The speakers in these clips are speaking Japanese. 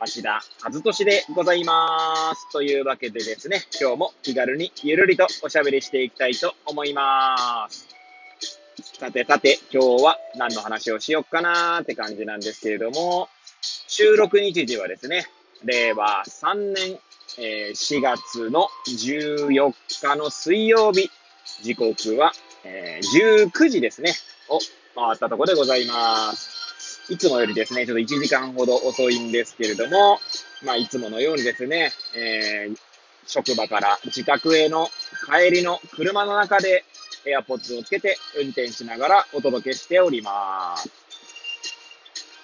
町田和俊でございます。というわけでですね、今日も気軽にゆるりとおしゃべりしていきたいと思います。さてさて、今日は何の話をしよっかなーって感じなんですけれども、収録日時はですね、令和3年、え、4月の14日の水曜日、時刻は、え、19時ですね、を回ったところでございます。いつもよりですね、ちょっと1時間ほど遅いんですけれども、まあ、いつものようにですね、えー、職場から自宅への帰りの車の中で AirPods をつけて運転しながらお届けしております。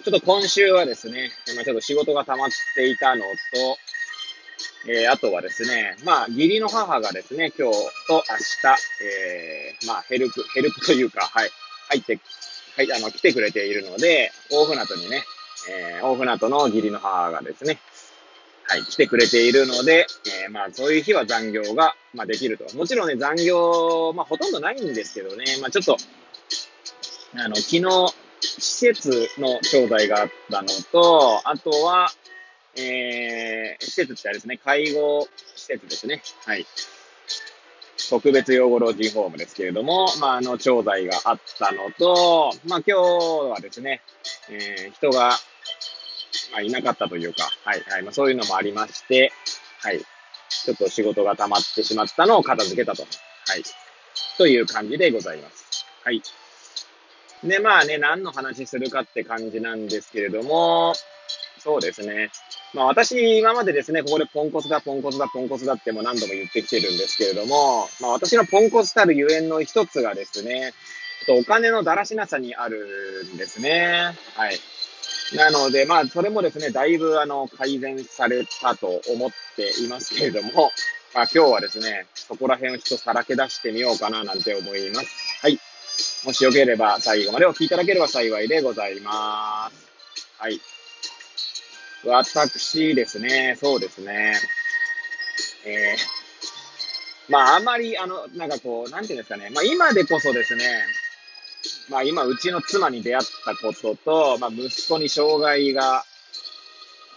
ちょっと今週はですね、ま、ちょっと仕事が溜まっていたのと、えー、あとはですね、まあ、義理の母がですね、今日と明日、えー、まあ、ヘルプ、ヘルプというか、はい、入ってはい、あの、来てくれているので、大船渡にね、えー、大船渡の義理の母がですね、はい、来てくれているので、えー、まあ、そういう日は残業が、まあ、できると。もちろんね、残業、まあ、ほとんどないんですけどね、まあ、ちょっと、あの、昨日、施設の招待があったのと、あとは、えー、施設ってあれですね、介護施設ですね。はい。特別養護老人ホームですけれども、まあ、あの、調剤があったのと、まあ、今日はですね、えー、人が、まあ、いなかったというか、はい、はい、まあ、そういうのもありまして、はい、ちょっと仕事が溜まってしまったのを片付けたと、はい、という感じでございます。はい。で、まあね、何の話するかって感じなんですけれども、そうですね。まあ私、今までですね、ここでポンコツだ、ポンコツだ、ポンコツだっても何度も言ってきてるんですけれども、まあ私のポンコツたるゆえんの一つがですね、お金のだらしなさにあるんですね。はい。なので、まあ、それもですね、だいぶ、あの、改善されたと思っていますけれども、まあ、今日はですね、そこら辺をちょっとさらけ出してみようかな、なんて思います。はい。もしよければ、最後までお聞きいただければ幸いでございます。はい。私ですね、そうですね。えー、まあ、あんまり、あの、なんかこう、なんていうんですかね。まあ、今でこそですね、まあ、今、うちの妻に出会ったことと、まあ、息子に障害が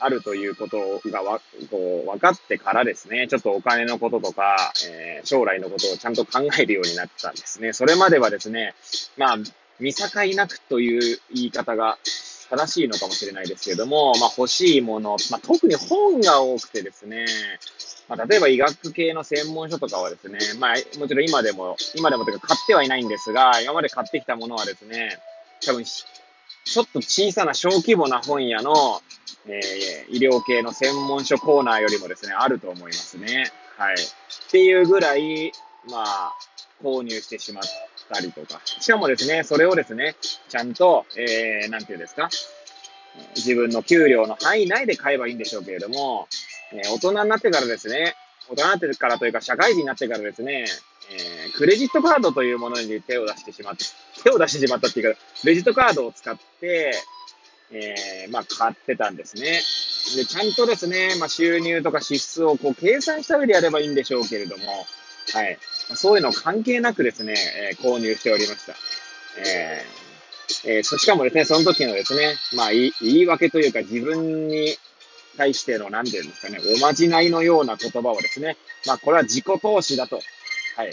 あるということがわ、こう、分かってからですね、ちょっとお金のこととか、えー、将来のことをちゃんと考えるようになったんですね。それまではですね、まあ、見境なくという言い方が正しいのかもしれないですけども、まあ、欲しいもの、まあ、特に本が多くてですね、まあ、例えば医学系の専門書とかはですね、まあ、もちろん今でも、今でもというか買ってはいないんですが、今まで買ってきたものはですね、多分、ちょっと小さな小規模な本屋の、えー、医療系の専門書コーナーよりもですね、あると思いますね。はい。っていうぐらい、まあ、購入してしまったりとか。しかもですね、それをですね、ちゃんと、えー、なんていうんですか、自分の給料の範囲内で買えばいいんでしょうけれども、えー、大人になってからですね、大人になってからというか、社会人になってからですね、えー、クレジットカードというものに手を出してしまって、手を出してしまったっていうか、クレジットカードを使って、えー、まあ、買ってたんですね。で、ちゃんとですね、まあ、収入とか支出をこう計算した上でやればいいんでしょうけれども、はい。そういうの関係なくですね、えー、購入しておりました。えー、えー、しかもですね、その時のですね、まあ言い、訳というか自分に対しての、なんていうんですかね、おまじないのような言葉をですね、まあこれは自己投資だと。はい。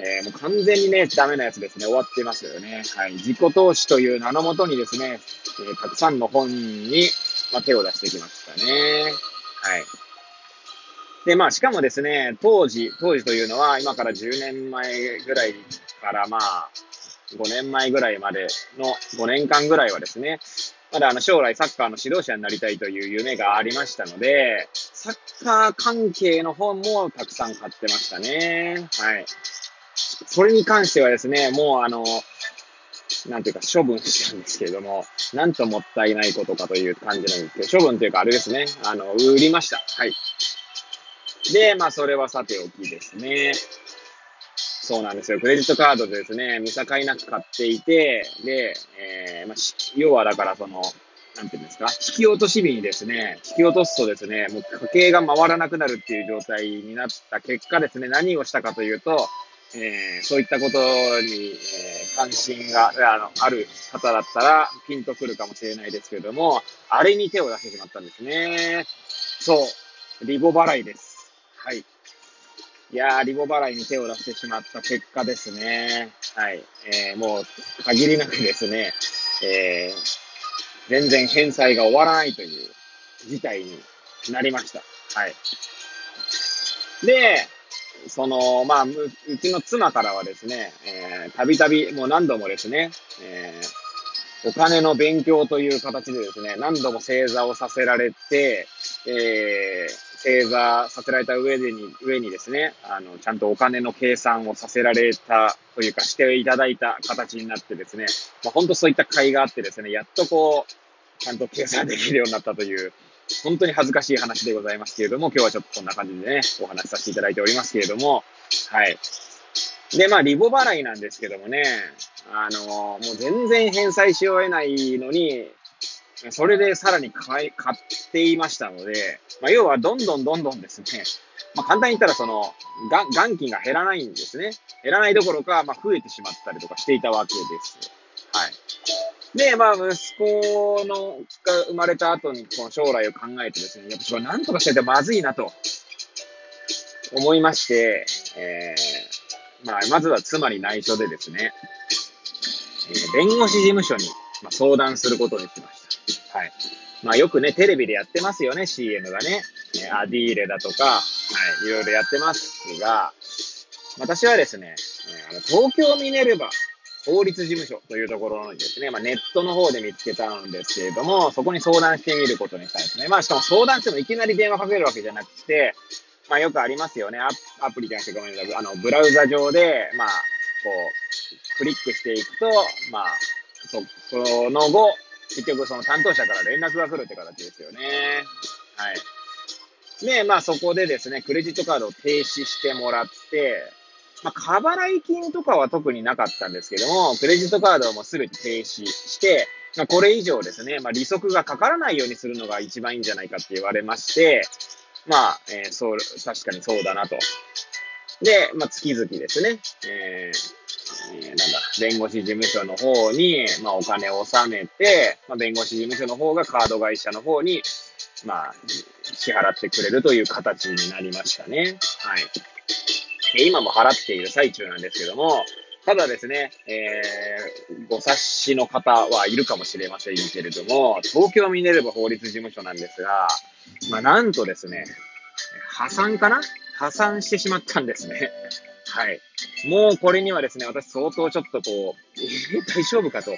えー、もう完全にね、ダメなやつですね。終わってますよね。はい。自己投資という名のもとにですね、えー、たくさんの本に、まあ、手を出してきましたね。はい。で、まあ、しかもですね、当時、当時というのは、今から10年前ぐらいからまあ、5年前ぐらいまでの5年間ぐらいはですね、まだあの将来サッカーの指導者になりたいという夢がありましたので、サッカー関係の本もたくさん買ってましたね。はい。それに関してはですね、もうあの、なんていうか処分したんですけれども、なんともったいないことかという感じなんですけど、処分というかあれですね、あの、売りました。はい。で、まあ、それはさておきですね。そうなんですよ。クレジットカードでですね、見境なく買っていて、で、えー、まあ、要はだからその、なんていうんですか、引き落とし日にですね、引き落とすとですね、もう家計が回らなくなるっていう状態になった結果ですね、何をしたかというと、えー、そういったことに、えー、関心があのある方だったらピンとくるかもしれないですけれども、あれに手を出してしまったんですね。そう、リボ払いです。はい。いやー、リボ払いに手を出してしまった結果ですね。はい。えー、もう、限りなくですね、えー、全然返済が終わらないという事態になりました。はい。で、その、まあ、うちの妻からはですね、えー、たびたび、もう何度もですね、えー、お金の勉強という形でですね、何度も正座をさせられて、えー、正座させられた上でに、上にですね、あの、ちゃんとお金の計算をさせられたというか、していただいた形になってですね、まあ、本当そういった甲斐があってですね、やっとこう、ちゃんと計算できるようになったという、本当に恥ずかしい話でございますけれども、今日はちょっとこんな感じでね、お話しさせていただいておりますけれども、はい。で、まあ、リボ払いなんですけどもね、あのもう全然返済し終えないのに、それでさらに買い、買っていましたので、まあ、要はどんどんどんどんですね、まあ、簡単に言ったらその、が元金が減らないんですね。減らないどころか、まあ、増えてしまったりとかしていたわけです。はい。で、まあ、息子のが生まれた後に、この将来を考えてですね、やっぱそれなんとかしててまずいなと、思いまして、えー、まあ、まずは妻に内緒でですね、えー、弁護士事務所に、ま、相談することにしました。はい。まあ、よくね、テレビでやってますよね、CM がね。アディーレだとか、はい、いろいろやってますが、私はですね、あの東京ミネルバ法律事務所というところにですね、まあ、ネットの方で見つけたんですけれども、そこに相談してみることにしたんですね。まあ、しかも相談してもいきなり電話かけるわけじゃなくて、まあ、よくありますよね。アアプリじゃなくてごめんなさい。あの、ブラウザ上で、まあ、こう、クリックしていくと、まあ、そ、その後、結局その担当者から連絡が来るって形ですよね。はい。で、まあそこでですね、クレジットカードを停止してもらって、まあ、過払い金とかは特になかったんですけども、クレジットカードもうすぐ停止して、まあ、これ以上ですね、まあ、利息がかからないようにするのが一番いいんじゃないかって言われまして、まあ、えー、そう、確かにそうだなと。で、まあ、月々ですね、えー、えー、なんだ、弁護士事務所の方に、まあ、お金を納めて、まあ、弁護士事務所の方がカード会社の方に、まあ、支払ってくれるという形になりましたね。はい。今も払っている最中なんですけども、ただですね、えー、ご察しの方はいるかもしれませんけれども、東京ミネルヴァ法律事務所なんですが、まあ、なんとですね、破産かな？破産してしまったんですね。はい。もうこれにはですね、私相当ちょっとこう、え、大丈夫かと、え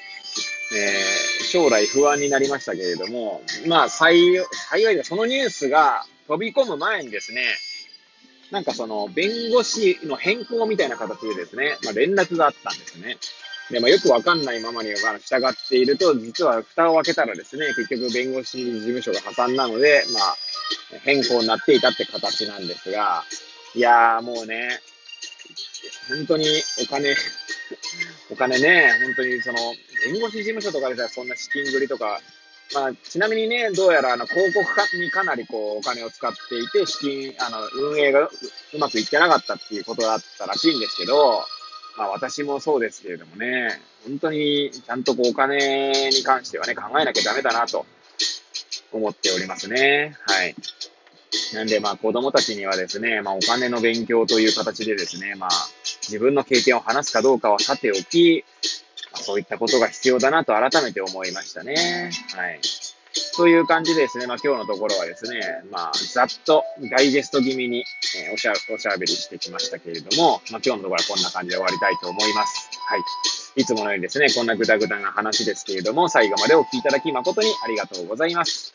ー、将来不安になりましたけれども、まあ、幸いでそのニュースが飛び込む前にですね、なんかその、弁護士の変更みたいな形でですね、まあ、連絡があったんですね。で、まあ、よくわかんないままに従っていると、実は蓋を開けたらですね、結局弁護士事務所が破産なので、まあ、変更になっていたって形なんですが、いやーもうね、本当にお金、お金ね、本当にその、弁護士事務所とかでさ、そんな資金繰りとかまあ、ちなみにね、どうやらあの広告にかなりこうお金を使っていて、資金、あの、運営がうまくいってなかったっていうことだったらしいんですけど、まあ私もそうですけれどもね、本当にちゃんとこうお金に関してはね、考えなきゃダメだなと思っておりますね。はい。なんでまあ子供たちにはですね、まあお金の勉強という形でですね、まあ自分の経験を話すかどうかはさておきま、そういったことが必要だなと改めて思いましたね。はい。という感じでですね、まあ今日のところはですね、まあざっとダイジェスト気味に、えー、おしゃ、おしゃべりしてきましたけれども、まあ今日のところはこんな感じで終わりたいと思います。はい。いつものようにですね、こんなぐだぐだな話ですけれども、最後までお聞きいただき誠にありがとうございます。